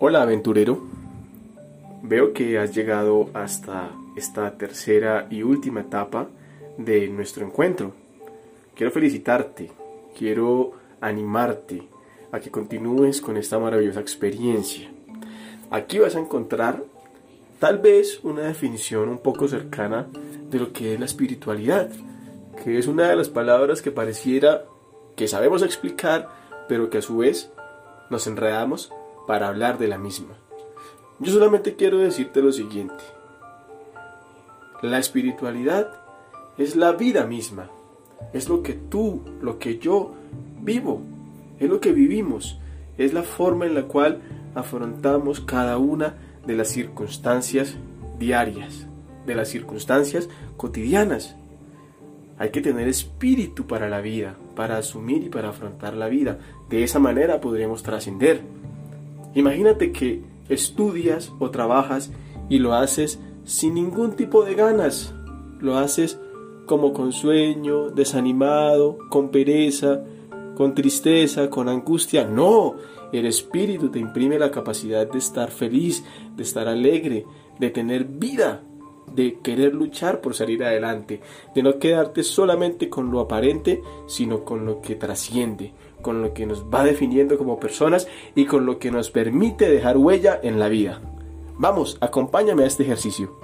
Hola aventurero, veo que has llegado hasta esta tercera y última etapa de nuestro encuentro. Quiero felicitarte, quiero animarte a que continúes con esta maravillosa experiencia. Aquí vas a encontrar tal vez una definición un poco cercana de lo que es la espiritualidad, que es una de las palabras que pareciera que sabemos explicar, pero que a su vez nos enredamos para hablar de la misma. Yo solamente quiero decirte lo siguiente. La espiritualidad es la vida misma. Es lo que tú, lo que yo vivo. Es lo que vivimos. Es la forma en la cual afrontamos cada una de las circunstancias diarias, de las circunstancias cotidianas. Hay que tener espíritu para la vida, para asumir y para afrontar la vida. De esa manera podremos trascender. Imagínate que estudias o trabajas y lo haces sin ningún tipo de ganas. Lo haces como con sueño, desanimado, con pereza, con tristeza, con angustia. No, el espíritu te imprime la capacidad de estar feliz, de estar alegre, de tener vida, de querer luchar por salir adelante, de no quedarte solamente con lo aparente, sino con lo que trasciende, con lo que nos va definiendo como personas y con lo que nos permite dejar huella en la vida. Vamos, acompáñame a este ejercicio.